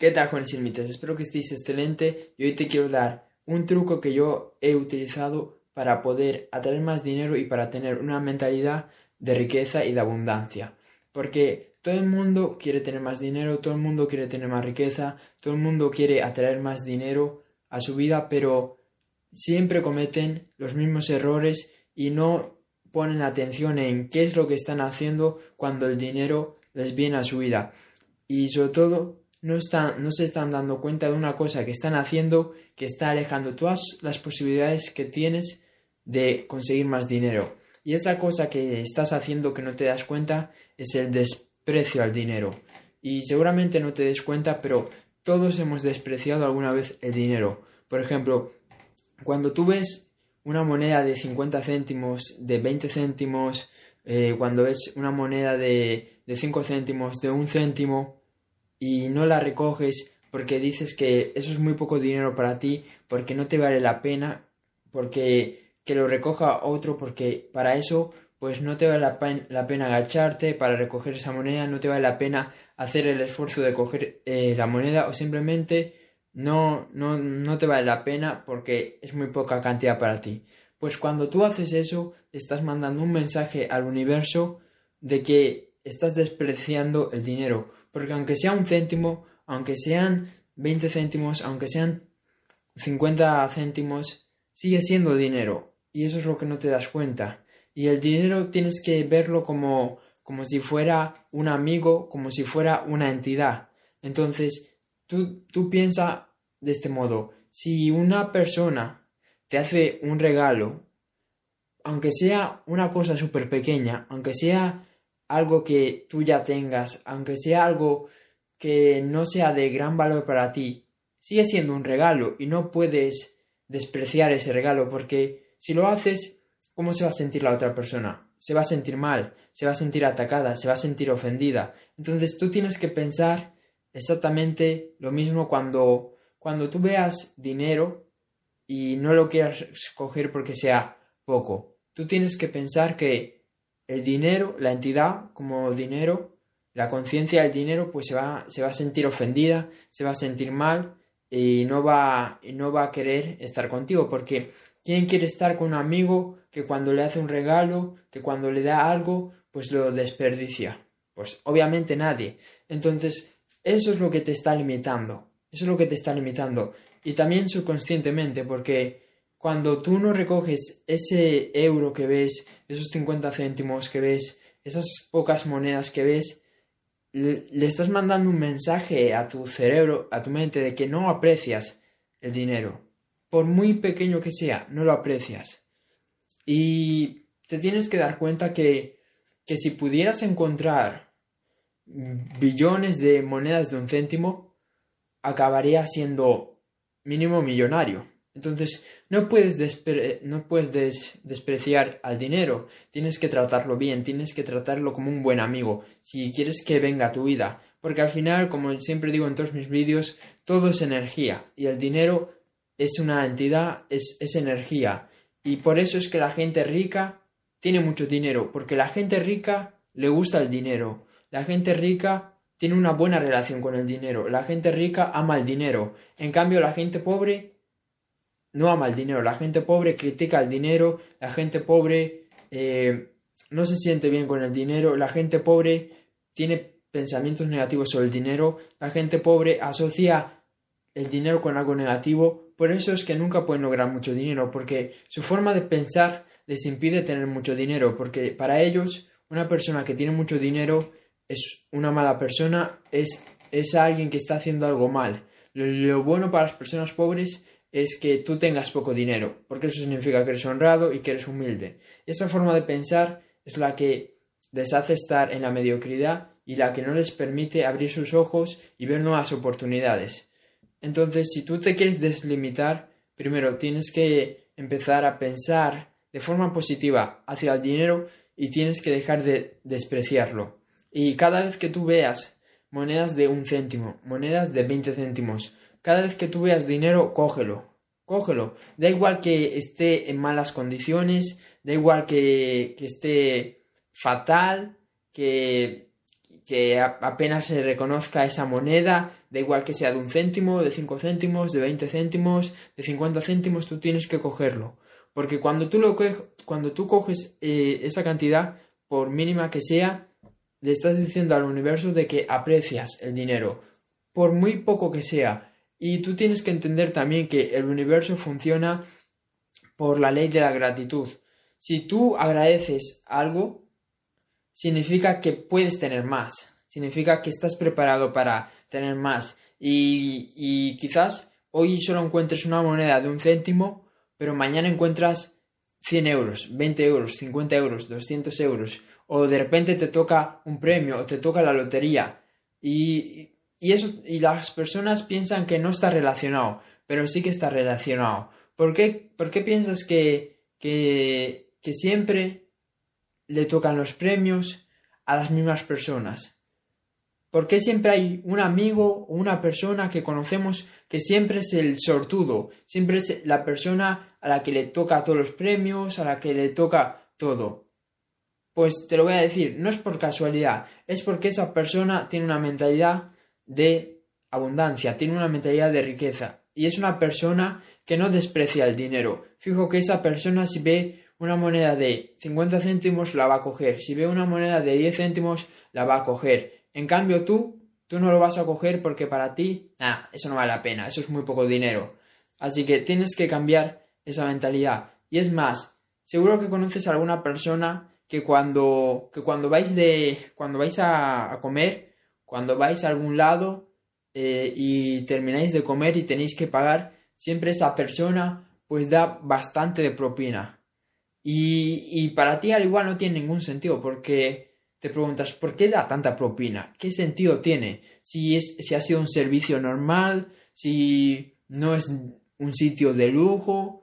¿Qué tal, jóvenes límites? Espero que estéis excelente y hoy te quiero dar un truco que yo he utilizado para poder atraer más dinero y para tener una mentalidad de riqueza y de abundancia. Porque todo el mundo quiere tener más dinero, todo el mundo quiere tener más riqueza, todo el mundo quiere atraer más dinero a su vida, pero siempre cometen los mismos errores y no ponen atención en qué es lo que están haciendo cuando el dinero les viene a su vida. Y sobre todo no, están, no se están dando cuenta de una cosa que están haciendo que está alejando todas las posibilidades que tienes de conseguir más dinero. Y esa cosa que estás haciendo que no te das cuenta es el desprecio al dinero. Y seguramente no te des cuenta, pero todos hemos despreciado alguna vez el dinero. Por ejemplo, cuando tú ves una moneda de 50 céntimos, de 20 céntimos, eh, cuando ves una moneda de, de 5 céntimos, de un céntimo, y no la recoges porque dices que eso es muy poco dinero para ti, porque no te vale la pena, porque que lo recoja otro, porque para eso pues no te vale la, pena agacharte para recoger esa moneda, no te vale la pena hacer el esfuerzo de coger eh, la moneda o simplemente no, no, no te vale la pena porque es muy poca cantidad para ti. Pues cuando tú haces eso, estás mandando un mensaje al universo de que estás despreciando el dinero, porque aunque sea un céntimo, aunque sean 20 céntimos, aunque sean 50 céntimos, sigue siendo dinero. Y eso es lo que no te das cuenta. Y el dinero tienes que verlo como, como si fuera un amigo, como si fuera una entidad. Entonces, tú, tú piensa de este modo. Si una persona te hace un regalo, aunque sea una cosa súper pequeña, aunque sea algo que tú ya tengas, aunque sea algo que no sea de gran valor para ti, sigue siendo un regalo y no puedes despreciar ese regalo porque si lo haces, ¿cómo se va a sentir la otra persona? Se va a sentir mal, se va a sentir atacada, se va a sentir ofendida. Entonces tú tienes que pensar exactamente lo mismo cuando, cuando tú veas dinero y no lo quieras coger porque sea poco. Tú tienes que pensar que el dinero, la entidad como dinero, la conciencia del dinero, pues se va, se va a sentir ofendida, se va a sentir mal y no va, no va a querer estar contigo, porque ¿quién quiere estar con un amigo que cuando le hace un regalo, que cuando le da algo, pues lo desperdicia? Pues obviamente nadie. Entonces, eso es lo que te está limitando, eso es lo que te está limitando. Y también subconscientemente, porque cuando tú no recoges ese euro que ves, esos 50 céntimos que ves, esas pocas monedas que ves, le, estás mandando un mensaje a tu cerebro, a tu mente, de que no aprecias el dinero. Por muy pequeño que sea, no lo aprecias. Y te tienes que dar cuenta que, que si pudieras encontrar billones de monedas de un céntimo, acabaría siendo mínimo millonario. Entonces, no puedes, no puedes despreciar al dinero, tienes que tratarlo bien, tienes que tratarlo como un buen amigo, si quieres que venga a tu vida, porque al final, como siempre digo en todos mis vídeos, todo es energía y el dinero es una entidad, es, es energía. Y por eso es que la gente rica tiene mucho dinero, porque la gente rica le gusta el dinero, la gente rica tiene una buena relación con el dinero, la gente rica ama el dinero, en cambio la gente pobre no ama el dinero. La gente pobre critica el dinero, la gente pobre eh, no se siente bien con el dinero, la gente pobre tiene pensamientos negativos sobre el dinero, la gente pobre asocia el dinero con algo negativo, por eso es que nunca pueden lograr mucho dinero, porque su forma de pensar les impide tener mucho dinero, porque para ellos una persona que tiene mucho dinero es una mala persona, es, es alguien que está haciendo algo mal. lo bueno para las personas pobres es que tú tengas poco dinero, porque eso significa que eres honrado y que eres humilde. Esa forma de pensar es la que les hace estar en la mediocridad y la que no les permite abrir sus ojos y ver nuevas oportunidades. Entonces, si tú te quieres deslimitar, primero tienes que empezar a pensar de forma positiva hacia el dinero y tienes que dejar de despreciarlo. Y cada vez que tú veas monedas de un céntimo, monedas de 20 céntimos, cada vez que tú veas dinero, cógelo. Cógelo. Da igual que esté en malas condiciones, da igual que, esté fatal, que, que apenas se reconozca esa moneda, da igual que sea de un céntimo, de cinco céntimos, de veinte céntimos, de cincuenta céntimos, tú tienes que cogerlo. Porque cuando tú, lo cuando tú coges eh, esa cantidad, por mínima que sea, le estás diciendo al universo de que aprecias el dinero, por muy poco que sea. Y tú tienes que entender también que el universo funciona por la ley de la gratitud. Si tú agradeces algo, significa que puedes tener más, significa que estás preparado para tener más. Y, quizás hoy solo encuentres una moneda de un céntimo, pero mañana encuentras 100 euros, 20 euros, 50 euros, 200 euros, o de repente te toca un premio o te toca la lotería. Y, eso, y las personas piensan que no está relacionado, pero sí que está relacionado. ¿Por qué, por qué piensas que, que, que siempre le tocan los premios a las mismas personas? ¿Por qué siempre hay un amigo o una persona que conocemos que siempre es el sortudo? Siempre es la persona a la que le toca todos los premios, a la que le toca todo. Pues te lo voy a decir, no es por casualidad, es porque esa persona tiene una mentalidad de abundancia, tiene una mentalidad de riqueza y es una persona que no desprecia el dinero. Fijo que esa persona si ve una moneda de 50 céntimos la va a coger, si ve una moneda de 10 céntimos la va a coger. En cambio tú, tú no lo vas a coger porque para ti, ah, eso no vale la pena, eso es muy poco dinero. Así que tienes que cambiar esa mentalidad. Y es más, seguro que conoces a alguna persona que cuando, que cuando vais de, cuando vais a, comer, cuando vais a algún lado eh, y termináis de comer y tenéis que pagar, siempre esa persona pues da bastante de propina. Y, para ti al igual no tiene ningún sentido porque te preguntas, ¿por qué da tanta propina? ¿Qué sentido tiene? Si, es, si ha sido un servicio normal, si no es un sitio de lujo,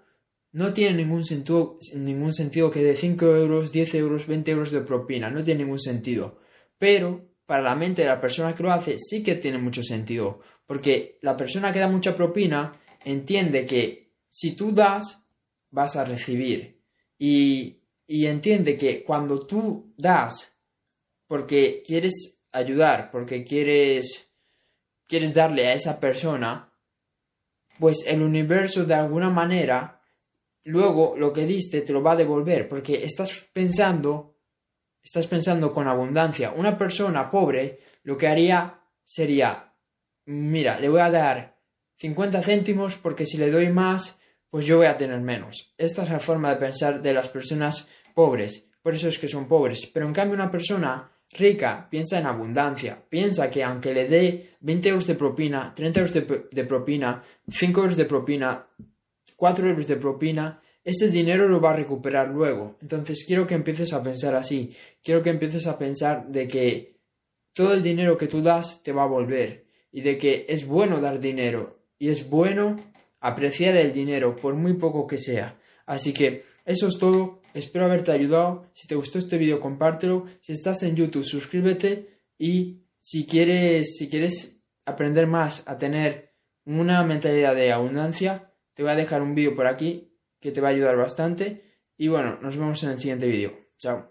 no tiene ningún sentido, ningún sentido que de 5 euros, 10 euros, 20 euros de propina, no tiene ningún sentido. Pero para la mente de la persona que lo hace sí que tiene mucho sentido, porque la persona que da mucha propina entiende que si tú das, vas a recibir. Y, entiende que cuando tú das porque quieres ayudar, porque quieres, quieres darle a esa persona, pues el universo de alguna manera, luego lo que diste te lo va a devolver, porque estás pensando, estás pensando con abundancia. Una persona pobre lo que haría sería, mira, le voy a dar 50 céntimos porque si le doy más, pues yo voy a tener menos. Esta es la forma de pensar de las personas pobres, por eso es que son pobres. Pero en cambio una persona rica piensa en abundancia, piensa que aunque le dé 20 euros de propina, 30 euros de, propina, 5 euros de propina, 4 euros de propina, ese dinero lo va a recuperar luego. Entonces quiero que empieces a pensar así, quiero que empieces a pensar de que todo el dinero que tú das te va a volver y de que es bueno dar dinero y es bueno apreciar el dinero, por muy poco que sea. Así que eso es todo. Espero haberte ayudado. Si te gustó este vídeo, compártelo. Si estás en YouTube, suscríbete. Y si quieres, si quieres aprender más a tener una mentalidad de abundancia, te voy a dejar un vídeo por aquí que te va a ayudar bastante. Y bueno, nos vemos en el siguiente vídeo. Chao.